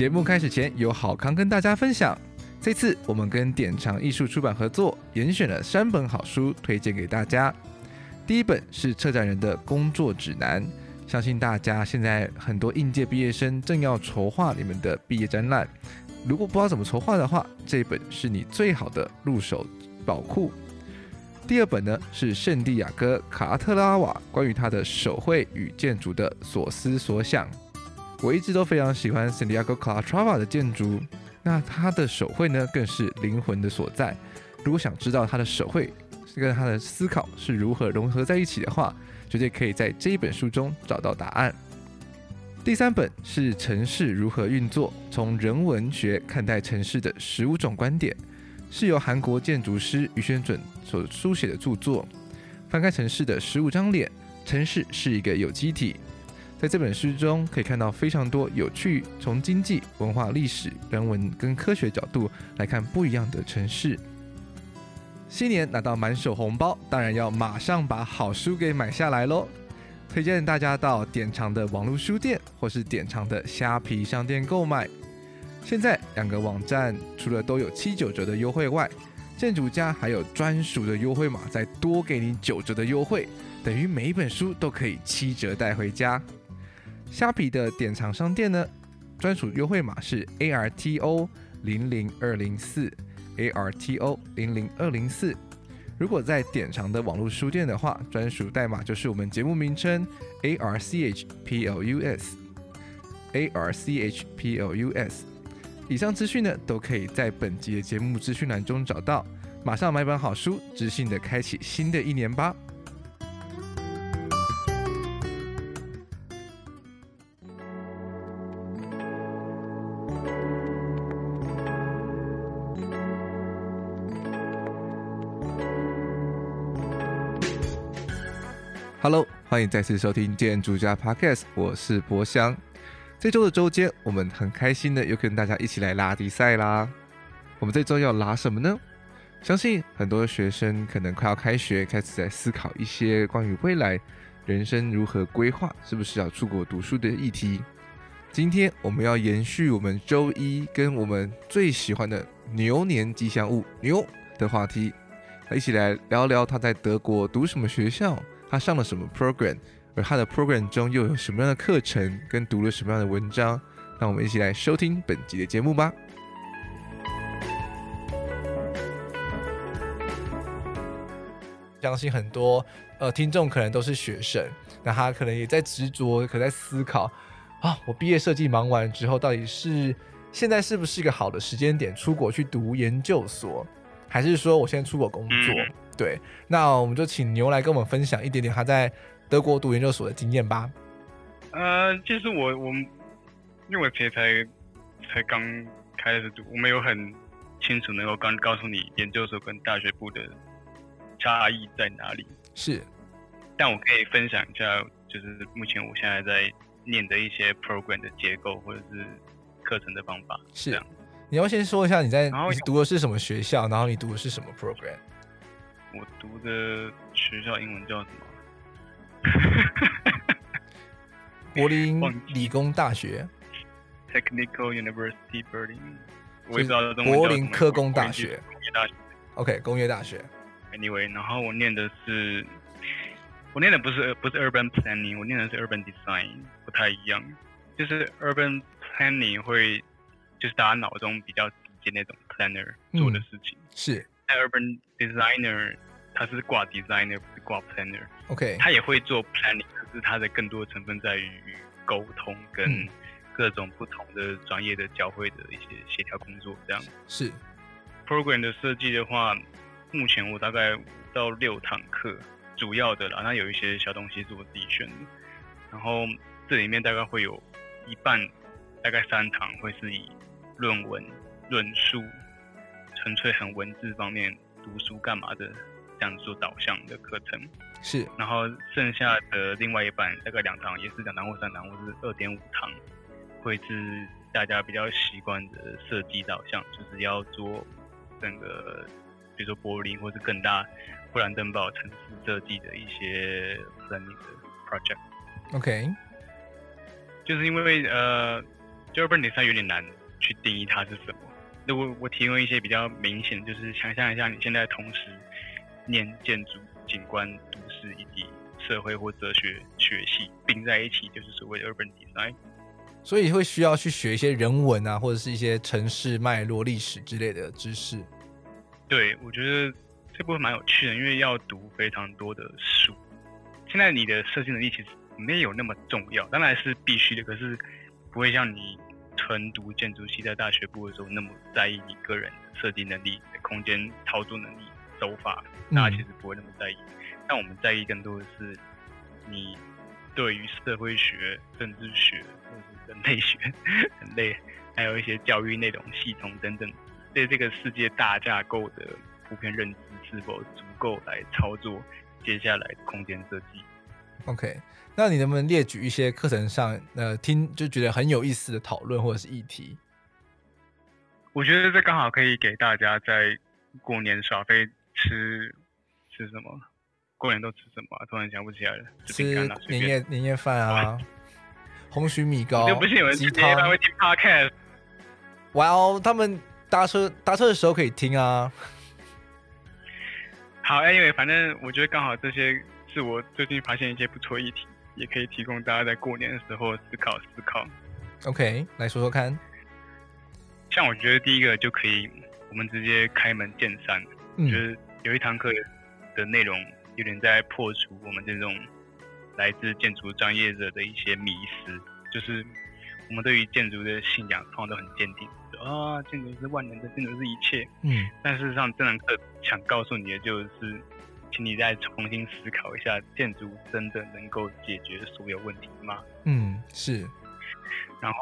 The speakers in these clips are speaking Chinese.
节目开始前有好康跟大家分享，这次我们跟典藏艺术出版合作，严选了三本好书推荐给大家。第一本是策展人的工作指南，相信大家现在很多应届毕业生正要筹划你们的毕业展览，如果不知道怎么筹划的话，这本是你最好的入手宝库。第二本呢是圣地亚哥卡特拉瓦关于他的手绘与建筑的所思所想。我一直都非常喜欢圣地亚哥卡特拉瓦的建筑，那他的手绘呢更是灵魂的所在。如果想知道他的手绘是跟他的思考是如何融合在一起的话，绝对可以在这一本书中找到答案。第三本是城市如何运作，从人文学看待城市的十五种观点。是由韩国建筑师于宣准所书写的著作。翻开城市的十五张脸，城市是一个有机体。在这本书中，可以看到非常多有趣，从经济、文化、历史、人文跟科学角度来看不一样的城市。新年拿到满手红包，当然要马上把好书给买下来喽！推荐大家到典藏的网络书店或是典藏的虾皮商店购买。现在两个网站除了都有七九折的优惠外，店主家还有专属的优惠码，再多给你九折的优惠，等于每一本书都可以七折带回家。虾皮的典藏商店呢，专属优惠码是 ARTO 零零二零四 ARTO 零零二零四。如果在典藏的网络书店的话，专属代码就是我们节目名称 ARCHPLUS ARCHPLUS。以上资讯呢，都可以在本集的节目资讯栏中找到。马上买本好书，知性的开启新的一年吧迎再次收听建筑家 Podcast，我是博翔。这周的周间，我们很开心的又跟大家一起来拉迪赛啦。我们这周要拉什么呢？相信很多学生可能快要开学，开始在思考一些关于未来人生如何规划，是不是要出国读书的议题。今天我们要延续我们周一跟我们最喜欢的牛年吉祥物牛的话题，一起来聊聊他在德国读什么学校，他上了什么 program。而他的 program 中又有什么样的课程，跟读了什么样的文章？让我们一起来收听本集的节目吧。相信很多呃听众可能都是学生，那他可能也在执着，可能在思考啊，我毕业设计忙完之后，到底是现在是不是一个好的时间点出国去读研究所，还是说我现在出国工作？嗯、对，那我们就请牛来跟我们分享一点点他在。德国读研究所的经验吧。呃，其实我我因为我其实才才刚开始读，我没有很清楚能够刚告诉你研究所跟大学部的差异在哪里。是，但我可以分享一下，就是目前我现在在念的一些 program 的结构或者是课程的方法。是这样，你要先说一下你在你读的是什么学校，然后你读的是什么 program？我读的学校英文叫什么？柏林理工大学，Technical University Berlin，我也知道柏林科工大学，工业大学，OK，工业大学。Anyway，然后我念的是，我念的不是不是 Urban Planning，我念的是 Urban Design，不太一样。就是 Urban Planning 会，就是大家脑中比较直接那种 Planner 做的事情，嗯、是。Urban Designer。他是挂 designer，不是挂 planner。OK，他也会做 planning，可是他的更多成分在于沟通跟各种不同的专业的交汇的一些协调工作。这样是 program 的设计的话，目前我大概五到六堂课，主要的啦，那有一些小东西是我自己选的。然后这里面大概会有一半，大概三堂会是以论文论述，纯粹很文字方面读书干嘛的。这样做导向的课程是，然后剩下的另外一半大概两堂，也是两堂或三堂，或是二点五堂，会是大家比较习惯的设计导向，就是要做整个，比如说柏林或是更大布兰登堡城市设计的一些 planning 的 project。OK，就是因为呃，就 urban design 有点难去定义它是什么。那我我提供一些比较明显，就是想象一下，你现在同时念建筑、景观、都市以及社会或哲学学系并在一起，就是所谓的 urban design。所以会需要去学一些人文啊，或者是一些城市脉络、历史之类的知识。对，我觉得这部分蛮有趣的，因为要读非常多的书。现在你的设计能力其实没有那么重要，当然是必须的，可是不会像你纯读建筑系在大学部的时候那么在意你个人的设计能力、空间操作能力、手法，大家其实不会那么在意。嗯、但我们在意更多的是你对于社会学、政治学或者是。人类学、人类，还有一些教育内容系统等等，对这个世界大架构的普遍认知是否足够来操作接下来的空间设计？OK，那你能不能列举一些课程上呃听就觉得很有意思的讨论或者是议题？我觉得这刚好可以给大家在过年耍废吃吃什么？过年都吃什么、啊？突然想不起来了。吃年夜年夜饭啊。红曲米糕，就不是有人直接他会听 podcast。哇哦，他们搭车搭车的时候可以听啊。好，Anyway，反正我觉得刚好这些是我最近发现一些不错议题，也可以提供大家在过年的时候思考思考。OK，来说说看。像我觉得第一个就可以，我们直接开门见山。嗯。我觉得有一堂课的内容有点在破除我们这种。来自建筑专业者的一些迷思，就是我们对于建筑的信仰通常都很坚定，啊，建筑是万能的，建筑是一切。嗯，但事实上，这堂课想告诉你的就是，请你再重新思考一下，建筑真的能够解决所有问题吗？嗯，是。然后，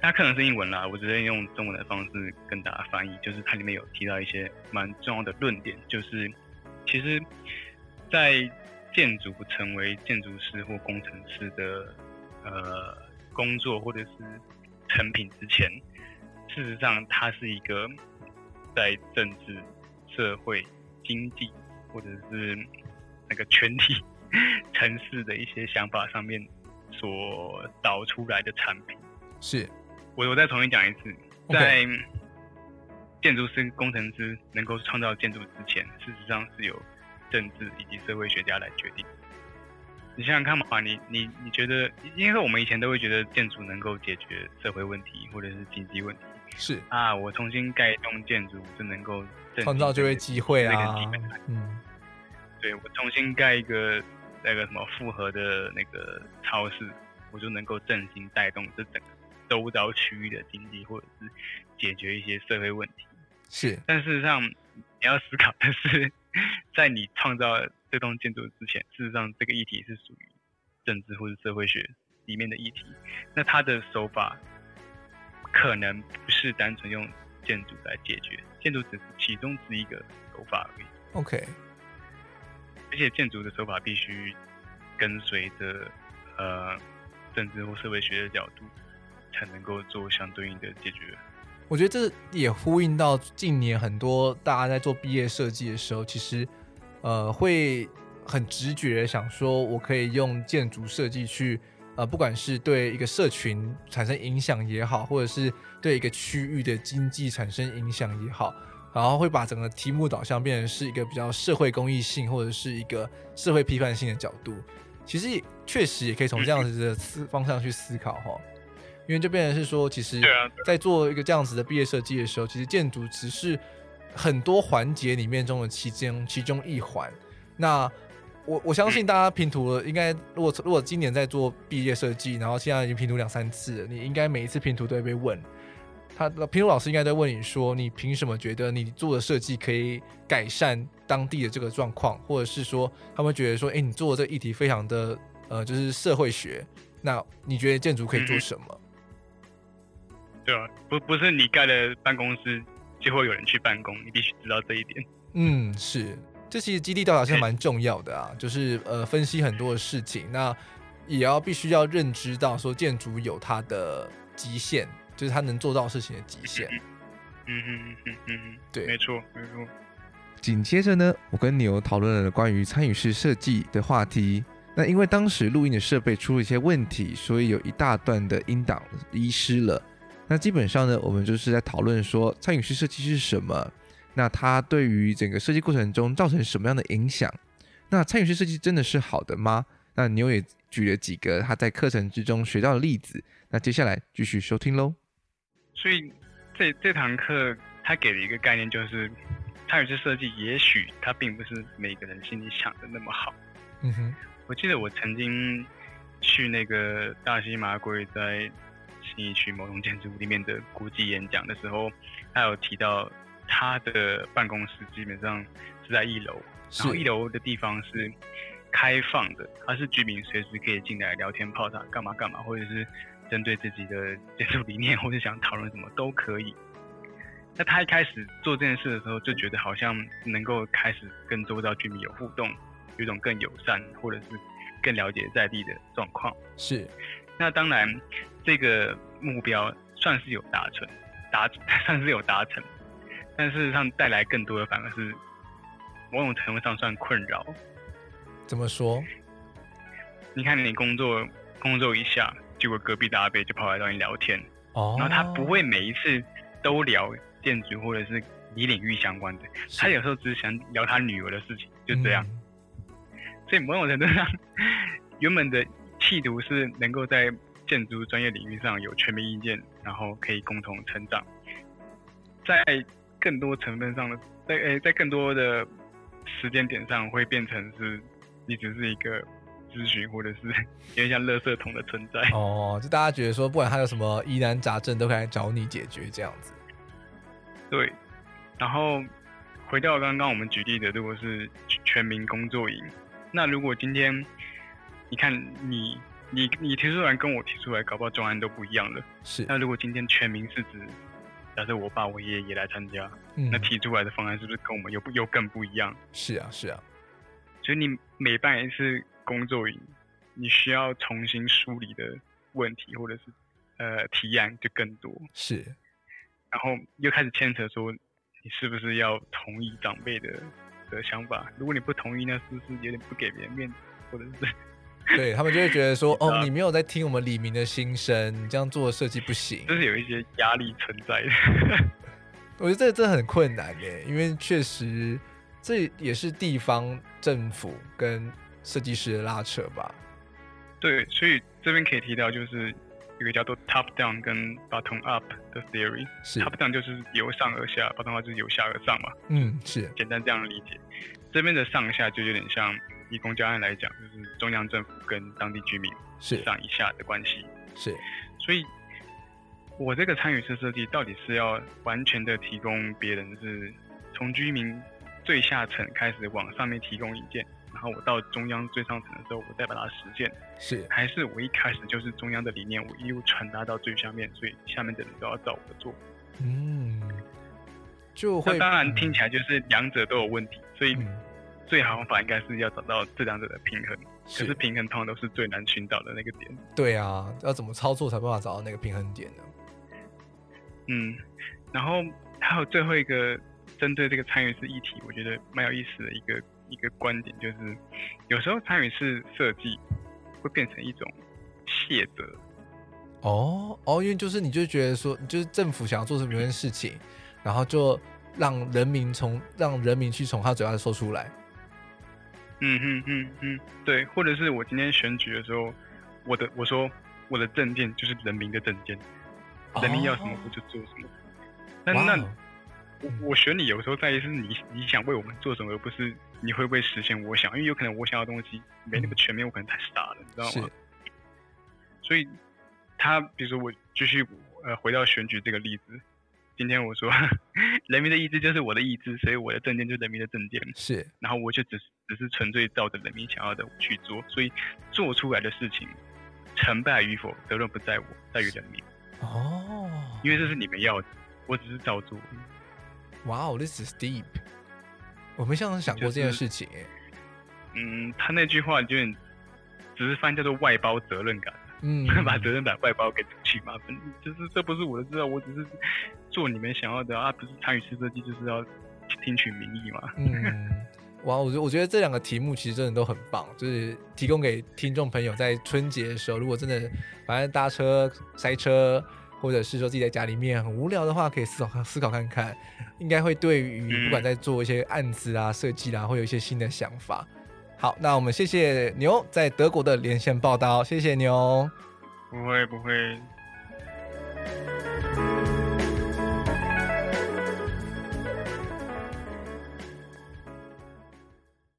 它可能是英文啦，我直接用中文的方式跟大家翻译，就是它里面有提到一些蛮重要的论点，就是其实，在建筑成为建筑师或工程师的呃工作或者是成品之前，事实上它是一个在政治、社会、经济或者是那个全体、城市的一些想法上面所导出来的产品。是，我我再重新讲一次，在建筑师、工程师能够创造建筑之前，事实上是由。政治以及社会学家来决定。你想想看嘛，你你你觉得，因为我们以前都会觉得建筑能够解决社会问题或者是经济问题。是啊，我重新盖一栋建筑就能够创造就业机会啊。嗯，对，我重新盖一个那个什么复合的那个超市，我就能够振兴带动这整个周遭区域的经济，或者是解决一些社会问题。是，但事实上你要思考的是。在你创造这栋建筑之前，事实上这个议题是属于政治或者社会学里面的议题。那它的手法可能不是单纯用建筑来解决，建筑只是其中之一个手法而已。OK，而且建筑的手法必须跟随着呃政治或社会学的角度，才能够做相对应的解决。我觉得这也呼应到近年很多大家在做毕业设计的时候，其实，呃，会很直觉的想说，我可以用建筑设计去，呃，不管是对一个社群产生影响也好，或者是对一个区域的经济产生影响也好，然后会把整个题目导向变成是一个比较社会公益性或者是一个社会批判性的角度。其实也确实也可以从这样子的思方向去思考哈。因为就变成是说，其实，在做一个这样子的毕业设计的时候，其实建筑只是很多环节里面中的其中其中一环。那我我相信大家拼图了，应该如果如果今年在做毕业设计，然后现在已经拼图两三次了，你应该每一次拼图都会被问，他拼图老师应该在问你说，你凭什么觉得你做的设计可以改善当地的这个状况，或者是说他们觉得说，哎，你做的这个议题非常的呃，就是社会学，那你觉得建筑可以做什么？对啊，不不是你盖的办公室就会有人去办公，你必须知道这一点。嗯，是，这其实基地调查是蛮重要的啊，就是呃分析很多的事情，那也要必须要认知到说建筑有它的极限，就是它能做到事情的极限。嗯嗯嗯嗯嗯，对，没错没错。紧接着呢，我跟牛讨论了关于参与式设计的话题。那因为当时录音的设备出了一些问题，所以有一大段的音档遗失了。那基本上呢，我们就是在讨论说参与式设计是什么，那它对于整个设计过程中造成什么样的影响？那参与式设计真的是好的吗？那牛也举了几个他在课程之中学到的例子。那接下来继续收听喽。所以这这堂课他给了一个概念，就是参与式设计，也许它并不是每个人心里想的那么好。嗯哼。我记得我曾经去那个大西麻龟在新一区某栋建筑物里面的国际演讲的时候，他有提到他的办公室基本上是在一楼，然后一楼的地方是开放的，他是居民随时可以进来聊天泡茶干嘛干嘛，或者是针对自己的建筑理念或者想讨论什么都可以。那他一开始做这件事的时候，就觉得好像能够开始跟周遭居民有互动。有一种更友善，或者是更了解在地的状况。是，那当然，这个目标算是有达成，达 算是有达成，但事实上带来更多的反而是某种程度上算困扰。怎么说？你看，你工作工作一下，结果隔壁的阿伯就跑来找你聊天，哦，然后他不会每一次都聊建筑或者是你领域相关的，他有时候只是想聊他女儿的事情，就这样。嗯所以某种程度上，原本的企图是能够在建筑专业领域上有全民意见，然后可以共同成长。在更多成分上的，在诶，在更多的时间点上，会变成是你只是一个咨询，或者是有点像垃圾桶的存在。哦，就大家觉得说，不管他有什么疑难杂症，都可以来找你解决这样子。对。然后回到刚刚我们举例的，如果是全民工作营。那如果今天，你看你你你提出来跟我提出来，搞不好专案都不一样了。是。那如果今天全民是指，假设我爸我爷爷也来参加，嗯，那提出来的方案是不是跟我们又不又更不一样？是啊是啊。所以你每办一次工作营，你需要重新梳理的问题或者是呃提案就更多。是。然后又开始牵扯说，你是不是要同意长辈的？的想法，如果你不同意，那是不是有点不给别人面子，或者是对他们就会觉得说，哦，你没有在听我们李明的心声，你这样做的设计不行，就是有一些压力存在的。我觉得这这很困难耶，因为确实这也是地方政府跟设计师的拉扯吧。对，所以这边可以提到就是。一个叫做 top down 跟 bottom up 的 theory，是 top down 就是由上而下，bottom up 就是由下而上嘛。嗯，是简单这样理解。这边的上下就有点像以公交案来讲，就是中央政府跟当地居民是上一下的关系。是，所以我这个参与式设计到底是要完全的提供别人，是从居民最下层开始往上面提供意见。然后我到中央最上层的时候，我再把它实践。是，还是我一开始就是中央的理念，我一路传达到最下面，所以下面的人都要照我的做。嗯，就会。当然听起来就是两者都有问题，所以最好方法应该是要找到这两者的平衡。是。可是平衡通常都是最难寻找的那个点。对啊，要怎么操作才办法找到那个平衡点呢？嗯，然后还有最后一个针对这个参与式议题，我觉得蛮有意思的一个。一个观点就是，有时候参与式设计会变成一种卸责。哦哦，因为就是你就觉得说，就是政府想要做什么一件事情，然后就让人民从让人民去从他嘴巴说出来。嗯嗯嗯嗯，对，或者是我今天选举的时候，我的我说我的政见就是人民的政见，人民要什么我就做什么。那、哦、那。我选你，有时候在意是你你想为我们做什么，而不是你会不会实现我想。因为有可能我想要的东西没那么全面，我可能太傻了，你知道吗？所以，他比如说我继续呃回到选举这个例子，今天我说 人民的意志就是我的意志，所以我的证件就是人民的证件。是，然后我就只是只是纯粹照着人民想要的去做，所以做出来的事情成败与否，责任不在我，在于人民。哦，因为这是你们要的，我只是照做。哇哦，this is deep。我没想想过这件事情哎、就是。嗯，他那句话就只是翻叫做外包责任感。嗯，把责任打外包给出去嘛。反正就是这不是我的知道，我只是做你们想要的啊，不是参与式设计就是要听取民意嘛。嗯，哇，我觉我觉得这两个题目其实真的都很棒，就是提供给听众朋友在春节的时候，如果真的反正搭车塞车，或者是说自己在家里面很无聊的话，可以思考思考看看，应该会对于不管在做一些案子啊、设计啦，会有一些新的想法。好那我们谢谢牛在德国的连线报道谢谢牛。不会不会。